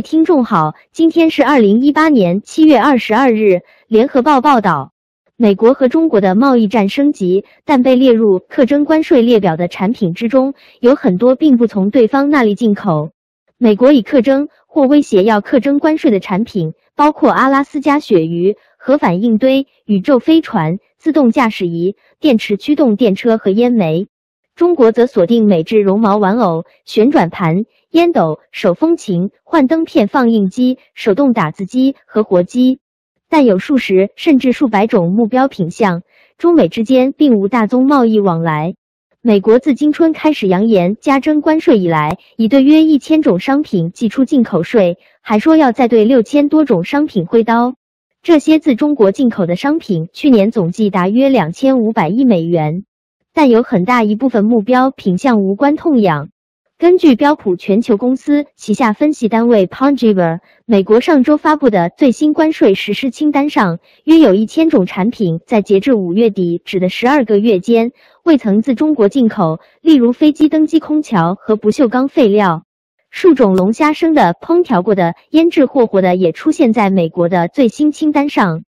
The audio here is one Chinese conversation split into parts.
位听众好，今天是二零一八年七月二十二日。联合报报道，美国和中国的贸易战升级，但被列入课征关税列表的产品之中，有很多并不从对方那里进口。美国已课征或威胁要课征关税的产品，包括阿拉斯加鳕鱼、核反应堆、宇宙飞船、自动驾驶仪、电池驱动电车和烟煤。中国则锁定美制绒毛玩偶、旋转盘。烟斗、手风琴、幻灯片放映机、手动打字机和活机，但有数十甚至数百种目标品项。中美之间并无大宗贸易往来。美国自今春开始扬言加征关税以来，已对约一千种商品寄出进口税，还说要再对六千多种商品挥刀。这些自中国进口的商品去年总计达约两千五百亿美元，但有很大一部分目标品项无关痛痒。根据标普全球公司旗下分析单位 p o n g i v e r 美国上周发布的最新关税实施清单上，约有一千种产品在截至五月底止的十二个月间未曾自中国进口，例如飞机登机空调和不锈钢废料。数种龙虾生的、烹调过的、腌制或活的也出现在美国的最新清单上。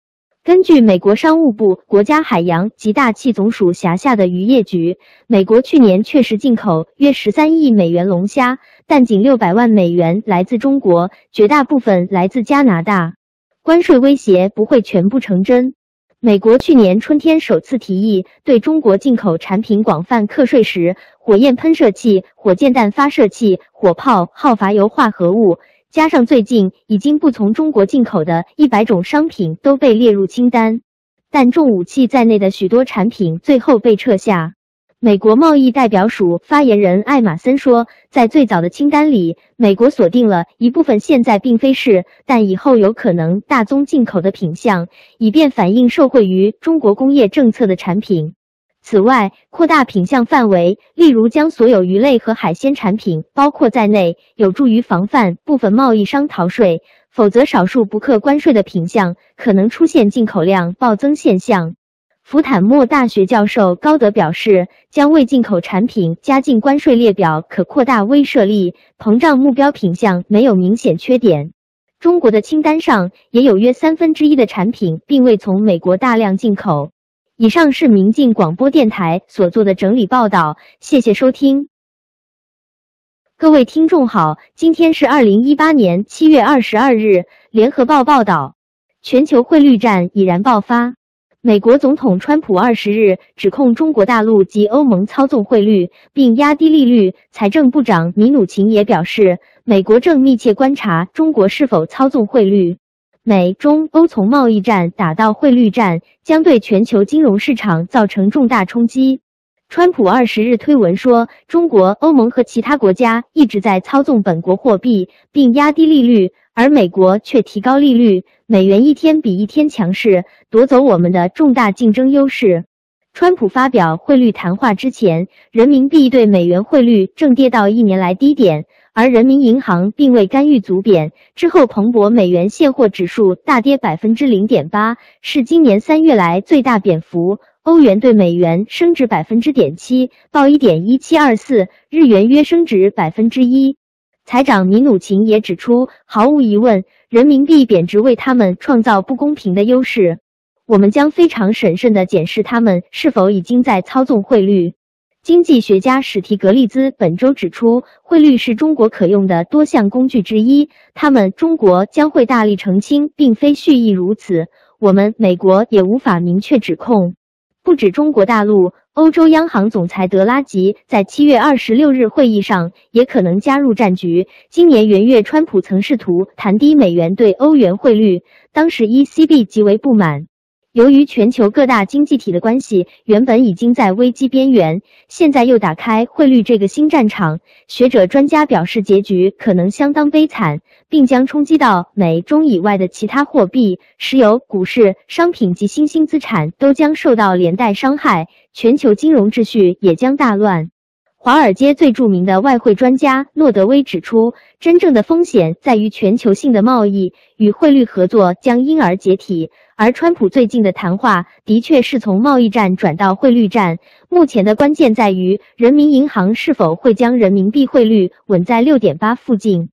根据美国商务部国家海洋及大气总署辖下的渔业局，美国去年确实进口约十三亿美元龙虾，但仅六百万美元来自中国，绝大部分来自加拿大。关税威胁不会全部成真。美国去年春天首次提议对中国进口产品广泛课税时，火焰喷射器、火箭弹发射器、火炮、耗乏油化合物。加上最近已经不从中国进口的一百种商品都被列入清单，但重武器在内的许多产品最后被撤下。美国贸易代表署发言人艾马森说，在最早的清单里，美国锁定了一部分现在并非是，但以后有可能大宗进口的品项，以便反映受惠于中国工业政策的产品。此外，扩大品项范围，例如将所有鱼类和海鲜产品包括在内，有助于防范部分贸易商逃税。否则，少数不课关税的品项可能出现进口量暴增现象。福坦莫大学教授高德表示，将未进口产品加进关税列表可扩大威慑力，膨胀目标品项没有明显缺点。中国的清单上也有约三分之一的产品并未从美国大量进口。以上是明镜广播电台所做的整理报道，谢谢收听。各位听众好，今天是二零一八年七月二十二日。联合报报道，全球汇率战已然爆发。美国总统川普二十日指控中国大陆及欧盟操纵汇率，并压低利率。财政部长米努琴也表示，美国正密切观察中国是否操纵汇率。美中欧从贸易战打到汇率战，将对全球金融市场造成重大冲击。川普二十日推文说，中国、欧盟和其他国家一直在操纵本国货币，并压低利率，而美国却提高利率，美元一天比一天强势，夺走我们的重大竞争优势。川普发表汇率谈话之前，人民币对美元汇率正跌到一年来低点。而人民银行并未干预足贬，之后彭博美元现货指数大跌百分之零点八，是今年三月来最大贬幅。欧元对美元升值百分之点七，报一点一七二四，日元约升值百分之一。财长米努琴也指出，毫无疑问，人民币贬值为他们创造不公平的优势。我们将非常审慎地检视他们是否已经在操纵汇率。经济学家史提格利兹本周指出，汇率是中国可用的多项工具之一。他们中国将会大力澄清，并非蓄意如此。我们美国也无法明确指控。不止中国大陆，欧洲央行总裁德拉吉在七月二十六日会议上也可能加入战局。今年元月，川普曾试图谈低美元对欧元汇率，当时 ECB 极为不满。由于全球各大经济体的关系原本已经在危机边缘，现在又打开汇率这个新战场，学者专家表示结局可能相当悲惨，并将冲击到美中以外的其他货币、石油、股市、商品及新兴资产都将受到连带伤害，全球金融秩序也将大乱。华尔街最著名的外汇专家诺德威指出，真正的风险在于全球性的贸易与汇率合作将因而解体。而川普最近的谈话的确是从贸易战转到汇率战。目前的关键在于，人民银行是否会将人民币汇率稳在六点八附近。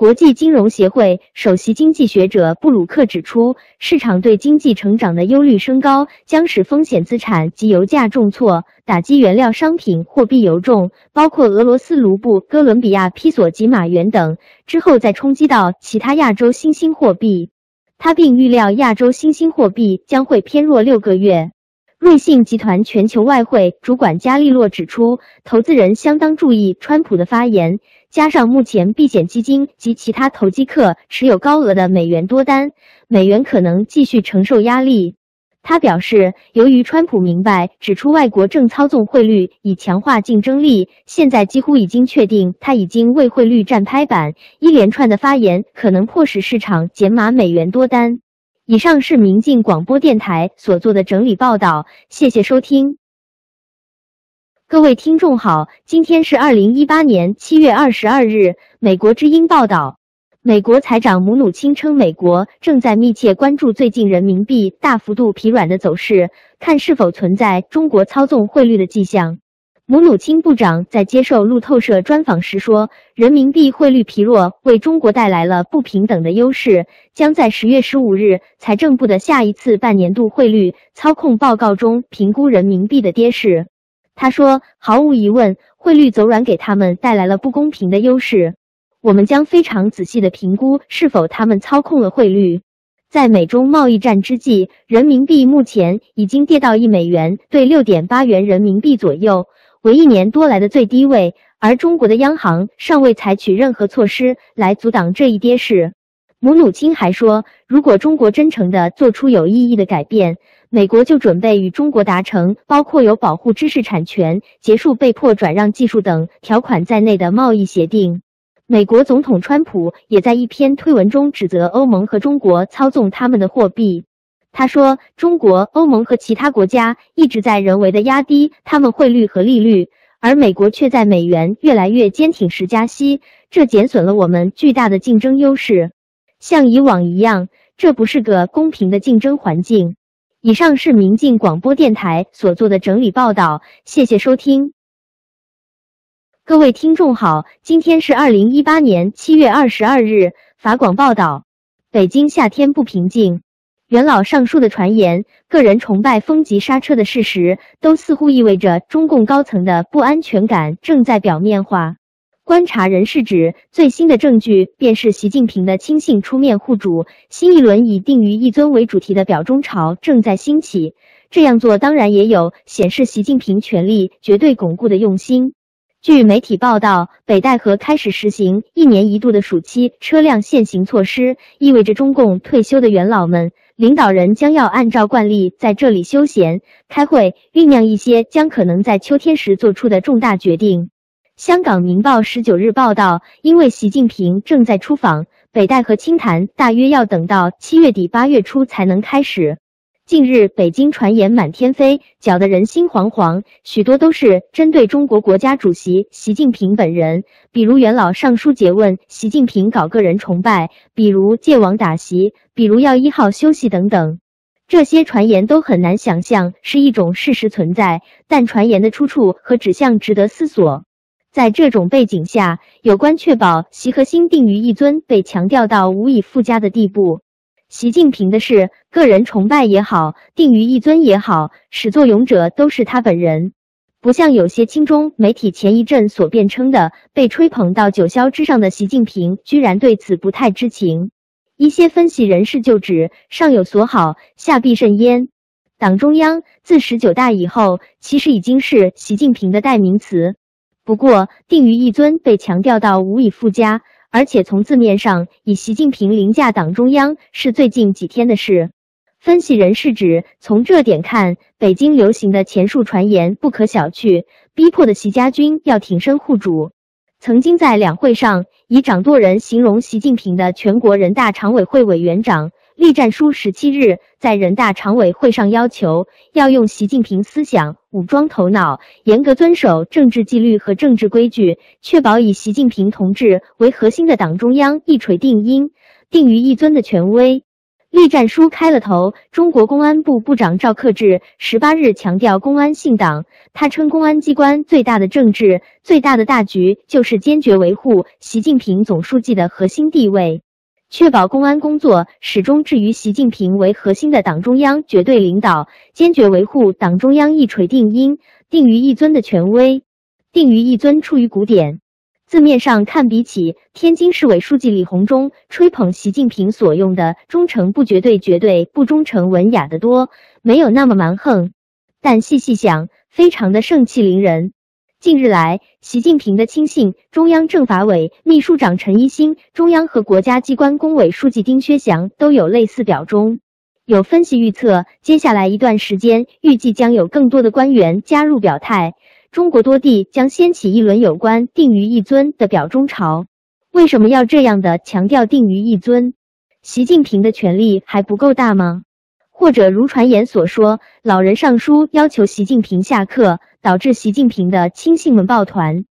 国际金融协会首席经济学者布鲁克指出，市场对经济成长的忧虑升高，将使风险资产及油价重挫，打击原料商品货币油重，包括俄罗斯卢布、哥伦比亚披索及马元等，之后再冲击到其他亚洲新兴货币。他并预料亚洲新兴货币将会偏弱六个月。瑞信集团全球外汇主管加利洛指出，投资人相当注意川普的发言，加上目前避险基金及其他投机客持有高额的美元多单，美元可能继续承受压力。他表示，由于川普明白指出外国正操纵汇率以强化竞争力，现在几乎已经确定他已经为汇率站拍板。一连串的发言可能迫使市场减码美元多单。以上是明镜广播电台所做的整理报道，谢谢收听。各位听众好，今天是二零一八年七月二十二日。美国之音报道，美国财长姆努钦称，美国正在密切关注最近人民币大幅度疲软的走势，看是否存在中国操纵汇率的迹象。姆努钦部长在接受路透社专访时说：“人民币汇率疲弱为中国带来了不平等的优势，将在十月十五日财政部的下一次半年度汇率操控报告中评估人民币的跌势。”他说：“毫无疑问，汇率走软给他们带来了不公平的优势。我们将非常仔细的评估是否他们操控了汇率。”在美中贸易战之际，人民币目前已经跌到一美元兑六点八元人民币左右。为一年多来的最低位，而中国的央行尚未采取任何措施来阻挡这一跌势。姆努钦还说，如果中国真诚地做出有意义的改变，美国就准备与中国达成包括有保护知识产权、结束被迫转让技术等条款在内的贸易协定。美国总统川普也在一篇推文中指责欧盟和中国操纵他们的货币。他说：“中国、欧盟和其他国家一直在人为的压低他们汇率和利率，而美国却在美元越来越坚挺时加息，这减损了我们巨大的竞争优势。像以往一样，这不是个公平的竞争环境。”以上是明镜广播电台所做的整理报道，谢谢收听。各位听众好，今天是二零一八年七月二十二日。法广报道：北京夏天不平静。元老上书的传言，个人崇拜风急刹车的事实，都似乎意味着中共高层的不安全感正在表面化。观察人士指，最新的证据便是习近平的亲信出面护主，新一轮以定于一尊为主题的表忠潮正在兴起。这样做当然也有显示习近平权力绝对巩固的用心。据媒体报道，北戴河开始实行一年一度的暑期车辆限行措施，意味着中共退休的元老们。领导人将要按照惯例在这里休闲、开会，酝酿一些将可能在秋天时做出的重大决定。香港《明报》十九日报道，因为习近平正在出访，北戴河清谈大约要等到七月底八月初才能开始。近日，北京传言满天飞，搅得人心惶惶，许多都是针对中国国家主席习近平本人，比如元老上书诘问习近平搞个人崇拜，比如戒网打席，比如要一号休息等等。这些传言都很难想象是一种事实存在，但传言的出处和指向值得思索。在这种背景下，有关确保习核心定于一尊被强调到无以复加的地步。习近平的事，个人崇拜也好，定于一尊也好，始作俑者都是他本人。不像有些亲中媒体前一阵所辩称的，被吹捧到九霄之上的习近平，居然对此不太知情。一些分析人士就指，上有所好，下必甚焉。党中央自十九大以后，其实已经是习近平的代名词。不过，定于一尊被强调到无以复加。而且从字面上，以习近平凌驾党中央是最近几天的事。分析人士指，从这点看，北京流行的前述传言不可小觑，逼迫的习家军要挺身护主。曾经在两会上以掌舵人形容习近平的全国人大常委会委员长。栗战书十七日在人大常委会上要求，要用习近平思想武装头脑，严格遵守政治纪律和政治规矩，确保以习近平同志为核心的党中央一锤定音，定于一尊的权威。栗战书开了头，中国公安部部长赵克志十八日强调公安信党，他称公安机关最大的政治、最大的大局就是坚决维护习近平总书记的核心地位，确保公安工作始终置于习近平为核心的党中央绝对领导，坚决维护党中央一锤定音、定于一尊的权威。定于一尊出于古典。字面上看，比起天津市委书记李鸿忠吹捧习近平所用的“忠诚不绝对、绝对不忠诚”文雅得多，没有那么蛮横。但细细想，非常的盛气凌人。近日来，习近平的亲信、中央政法委秘书长陈一新、中央和国家机关工委书记丁薛祥都有类似表忠。有分析预测，接下来一段时间，预计将有更多的官员加入表态。中国多地将掀起一轮有关“定于一尊”的表忠潮。为什么要这样的强调“定于一尊”？习近平的权力还不够大吗？或者如传言所说，老人上书要求习近平下课，导致习近平的亲信们抱团，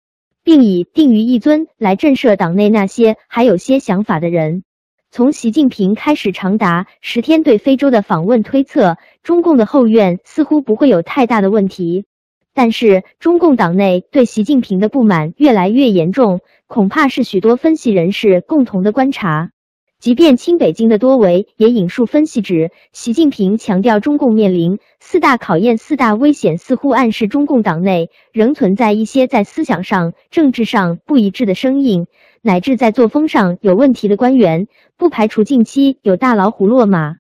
并以“定于一尊”来震慑党内那些还有些想法的人？从习近平开始长达十天对非洲的访问推测，中共的后院似乎不会有太大的问题。但是，中共党内对习近平的不满越来越严重，恐怕是许多分析人士共同的观察。即便亲北京的多维也引述分析指，习近平强调中共面临四大考验、四大危险，似乎暗示中共党内仍存在一些在思想上、政治上不一致的声音，乃至在作风上有问题的官员，不排除近期有大老虎落马。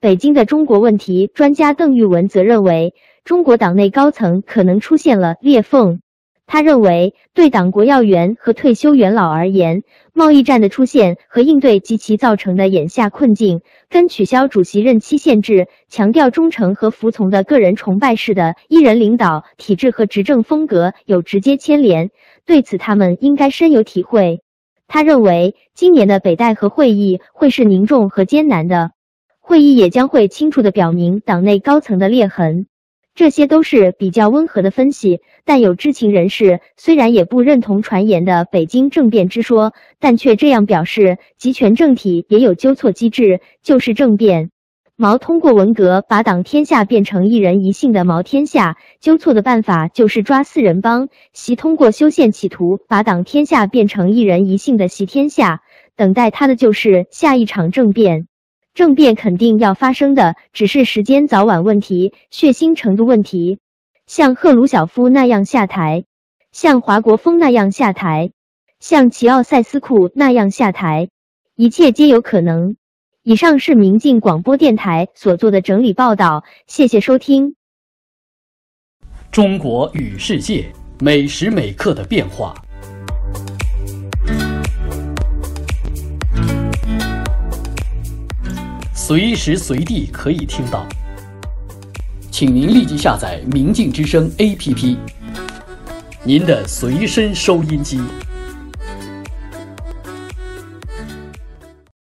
北京的中国问题专家邓玉文则认为。中国党内高层可能出现了裂缝。他认为，对党国要员和退休元老而言，贸易战的出现和应对及其造成的眼下困境，跟取消主席任期限制、强调忠诚和服从的个人崇拜式的一人领导体制和执政风格有直接牵连。对此，他们应该深有体会。他认为，今年的北戴河会议会是凝重和艰难的，会议也将会清楚地表明党内高层的裂痕。这些都是比较温和的分析，但有知情人士虽然也不认同传言的北京政变之说，但却这样表示：集权政体也有纠错机制，就是政变。毛通过文革把党天下变成一人一姓的毛天下，纠错的办法就是抓四人帮；习通过修宪企图把党天下变成一人一姓的习天下，等待他的就是下一场政变。政变肯定要发生的，只是时间早晚问题、血腥程度问题。像赫鲁晓夫那样下台，像华国锋那样下台，像齐奥塞斯库那样下台，一切皆有可能。以上是明镜广播电台所做的整理报道，谢谢收听。中国与世界每时每刻的变化。随时随地可以听到，请您立即下载“明镜之声 ”APP，您的随身收音机。